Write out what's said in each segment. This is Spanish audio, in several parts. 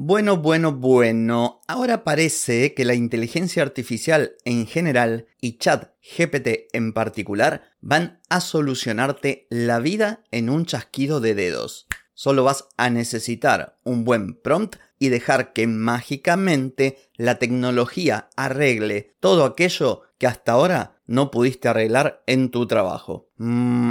Bueno, bueno, bueno. Ahora parece que la inteligencia artificial en general y chat GPT en particular van a solucionarte la vida en un chasquido de dedos. Solo vas a necesitar un buen prompt y dejar que mágicamente la tecnología arregle todo aquello que hasta ahora no pudiste arreglar en tu trabajo. Mm,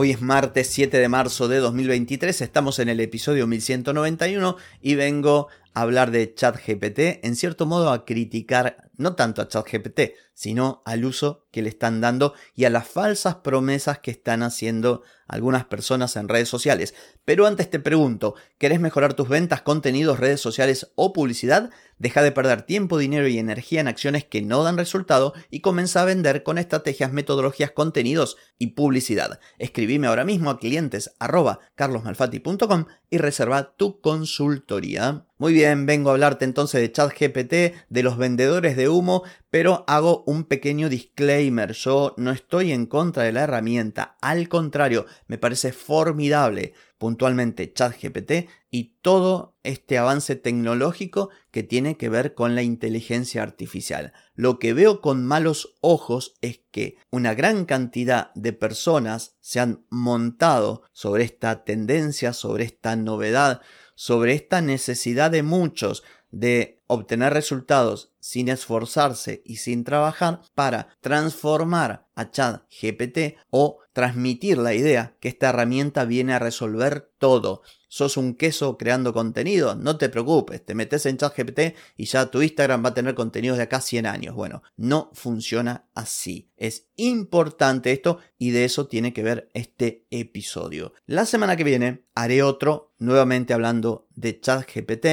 Hoy es martes 7 de marzo de 2023, estamos en el episodio 1191 y vengo a hablar de ChatGPT, en cierto modo a criticar no tanto a ChatGPT, sino al uso que le están dando y a las falsas promesas que están haciendo algunas personas en redes sociales. Pero antes te pregunto, ¿querés mejorar tus ventas, contenidos, redes sociales o publicidad? Deja de perder tiempo, dinero y energía en acciones que no dan resultado y comienza a vender con estrategias, metodologías, contenidos y publicidad. Escribime ahora mismo a clientes carlosmalfati.com y reserva tu consultoría. Muy bien, vengo a hablarte entonces de ChatGPT, de los vendedores de humo, pero hago un pequeño disclaimer. Yo no estoy en contra de la herramienta, al contrario, me parece formidable puntualmente ChatGPT y todo este avance tecnológico que tiene que ver con la inteligencia artificial. Lo que veo con malos ojos es que una gran cantidad de personas se han montado sobre esta tendencia, sobre esta novedad, sobre esta necesidad de muchos de obtener resultados sin esforzarse y sin trabajar para transformar a ChatGPT o transmitir la idea que esta herramienta viene a resolver todo. Sos un queso creando contenido, no te preocupes, te metes en ChatGPT y ya tu Instagram va a tener contenidos de acá 100 años. Bueno, no funciona así. Es importante esto y de eso tiene que ver este episodio. La semana que viene haré otro, nuevamente hablando de ChatGPT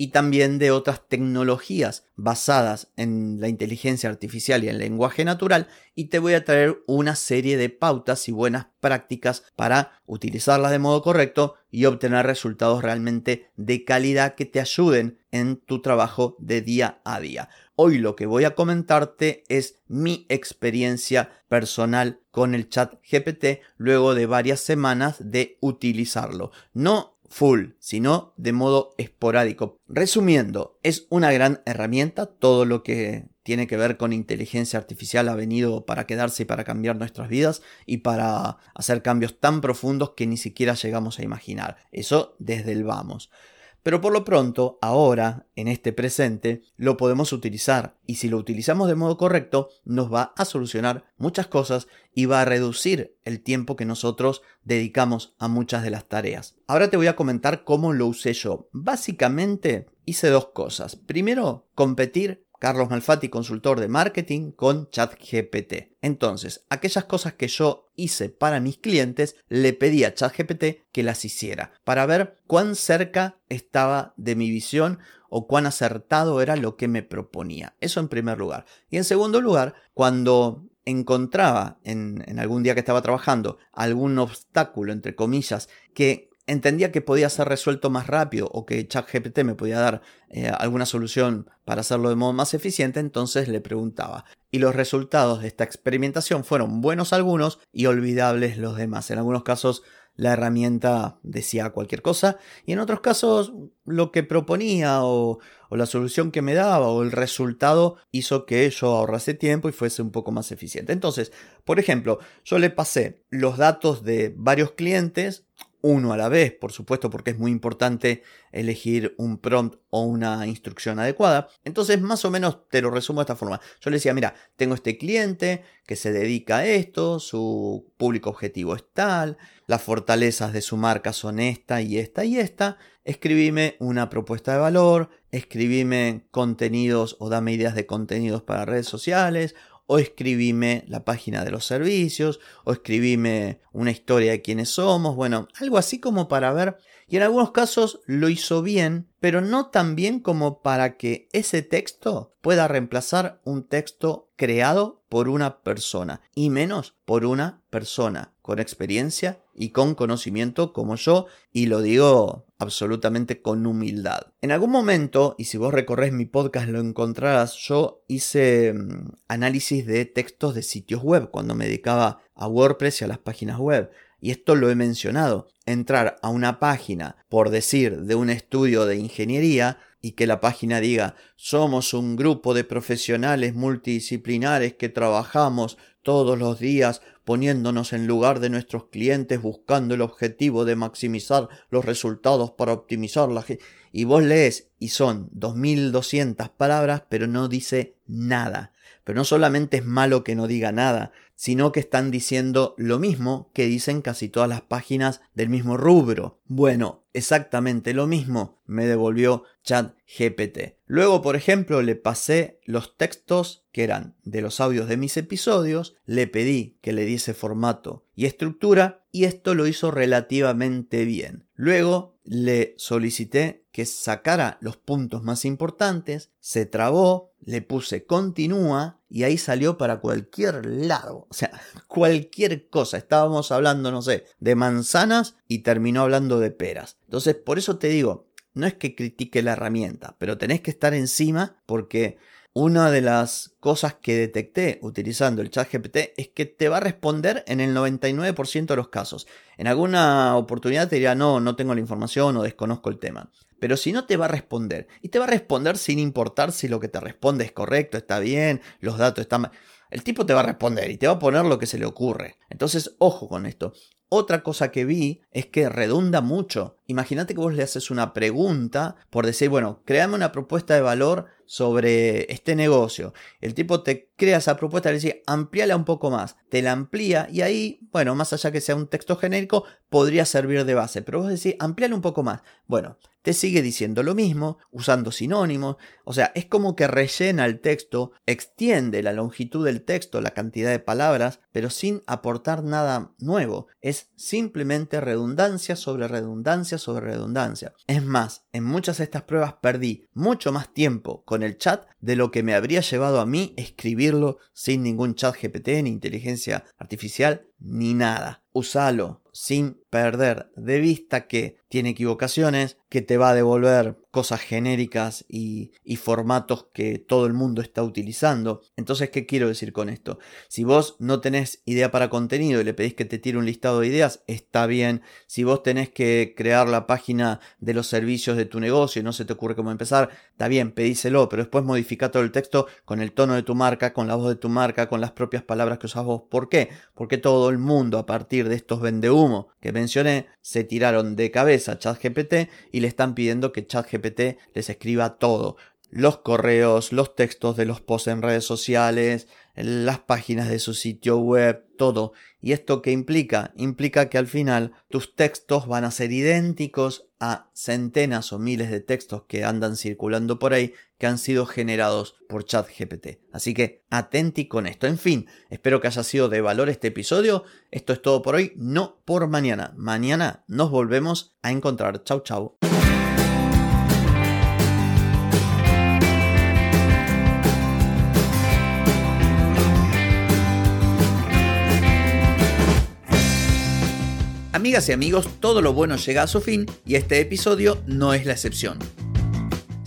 y también de otras tecnologías basadas en la inteligencia artificial y el lenguaje natural y te voy a traer una serie de pautas y buenas prácticas para utilizarlas de modo correcto y obtener resultados realmente de calidad que te ayuden en tu trabajo de día a día. Hoy lo que voy a comentarte es mi experiencia personal con el chat GPT luego de varias semanas de utilizarlo. No full, sino de modo esporádico. Resumiendo, es una gran herramienta, todo lo que tiene que ver con inteligencia artificial ha venido para quedarse y para cambiar nuestras vidas y para hacer cambios tan profundos que ni siquiera llegamos a imaginar. Eso desde el vamos. Pero por lo pronto, ahora, en este presente, lo podemos utilizar y si lo utilizamos de modo correcto, nos va a solucionar muchas cosas y va a reducir el tiempo que nosotros dedicamos a muchas de las tareas. Ahora te voy a comentar cómo lo usé yo. Básicamente hice dos cosas. Primero, competir Carlos Malfatti, consultor de marketing con ChatGPT. Entonces, aquellas cosas que yo hice para mis clientes, le pedí a ChatGPT que las hiciera para ver cuán cerca estaba de mi visión o cuán acertado era lo que me proponía. Eso en primer lugar. Y en segundo lugar, cuando encontraba en, en algún día que estaba trabajando algún obstáculo, entre comillas, que entendía que podía ser resuelto más rápido o que ChatGPT me podía dar eh, alguna solución para hacerlo de modo más eficiente, entonces le preguntaba. Y los resultados de esta experimentación fueron buenos algunos y olvidables los demás. En algunos casos la herramienta decía cualquier cosa y en otros casos lo que proponía o, o, la solución que me daba o el resultado hizo que yo ahorrase tiempo y fuese un poco más eficiente. Entonces, por ejemplo, yo le pasé los datos de varios clientes uno a la vez, por supuesto, porque es muy importante elegir un prompt o una instrucción adecuada. Entonces, más o menos te lo resumo de esta forma. Yo le decía, mira, tengo este cliente que se dedica a esto, su público objetivo es tal, las fortalezas de su marca son esta y esta y esta. Escribime una propuesta de valor, escribime contenidos o dame ideas de contenidos para redes sociales o escribime la página de los servicios, o escribime una historia de quiénes somos, bueno, algo así como para ver. Y en algunos casos lo hizo bien, pero no tan bien como para que ese texto pueda reemplazar un texto creado por una persona, y menos por una persona con experiencia y con conocimiento como yo, y lo digo absolutamente con humildad. En algún momento, y si vos recorres mi podcast lo encontrarás, yo hice mm, análisis de textos de sitios web cuando me dedicaba a WordPress y a las páginas web y esto lo he mencionado, entrar a una página, por decir, de un estudio de ingeniería, y que la página diga somos un grupo de profesionales multidisciplinares que trabajamos todos los días poniéndonos en lugar de nuestros clientes buscando el objetivo de maximizar los resultados para optimizar la y vos lees y son 2200 palabras pero no dice nada pero no solamente es malo que no diga nada, sino que están diciendo lo mismo que dicen casi todas las páginas del mismo rubro. Bueno, exactamente lo mismo me devolvió ChatGPT. Luego, por ejemplo, le pasé los textos que eran de los audios de mis episodios, le pedí que le diese formato y estructura y esto lo hizo relativamente bien. Luego le solicité que sacara los puntos más importantes, se trabó, le puse continúa y ahí salió para cualquier lado. O sea, cualquier cosa. Estábamos hablando, no sé, de manzanas y terminó hablando de peras. Entonces, por eso te digo, no es que critique la herramienta, pero tenés que estar encima porque una de las cosas que detecté utilizando el chat GPT es que te va a responder en el 99% de los casos. En alguna oportunidad te dirá, no, no tengo la información o desconozco el tema. Pero si no te va a responder, y te va a responder sin importar si lo que te responde es correcto, está bien, los datos están... El tipo te va a responder y te va a poner lo que se le ocurre. Entonces, ojo con esto. Otra cosa que vi es que redunda mucho. Imagínate que vos le haces una pregunta por decir, bueno, créame una propuesta de valor sobre este negocio. El tipo te crea esa propuesta le dice, amplíala un poco más. Te la amplía y ahí, bueno, más allá que sea un texto genérico, podría servir de base. Pero vos decís, amplíala un poco más. Bueno, te sigue diciendo lo mismo, usando sinónimos. O sea, es como que rellena el texto, extiende la longitud del texto, la cantidad de palabras, pero sin aportar nada nuevo. Es simplemente redundancia sobre redundancia sobre redundancia. Es más, en muchas de estas pruebas perdí mucho más tiempo con el chat de lo que me habría llevado a mí escribirlo sin ningún chat GPT, ni inteligencia artificial, ni nada. Usalo sin perder de vista que tiene equivocaciones, que te va a devolver cosas genéricas y, formatos que todo el mundo está utilizando. Entonces, ¿qué quiero decir con esto? Si vos no tenés idea para contenido y le pedís que te tire un listado de ideas, está bien. Si vos tenés que crear la página de los servicios de tu negocio y no se te ocurre cómo empezar, está bien, pedíselo, pero después modifica todo el texto con el tono de tu marca, con la voz de tu marca, con las propias palabras que usas vos. ¿Por qué? Porque todo el mundo a partir de estos humo que mencioné se tiraron de cabeza ChatGPT le están pidiendo que ChatGPT les escriba todo. Los correos, los textos de los posts en redes sociales, las páginas de su sitio web, todo. ¿Y esto qué implica? Implica que al final tus textos van a ser idénticos a centenas o miles de textos que andan circulando por ahí que han sido generados por ChatGPT. Así que atenti con esto. En fin, espero que haya sido de valor este episodio. Esto es todo por hoy, no por mañana. Mañana nos volvemos a encontrar. Chau, chau. Amigas y amigos, todo lo bueno llega a su fin y este episodio no es la excepción.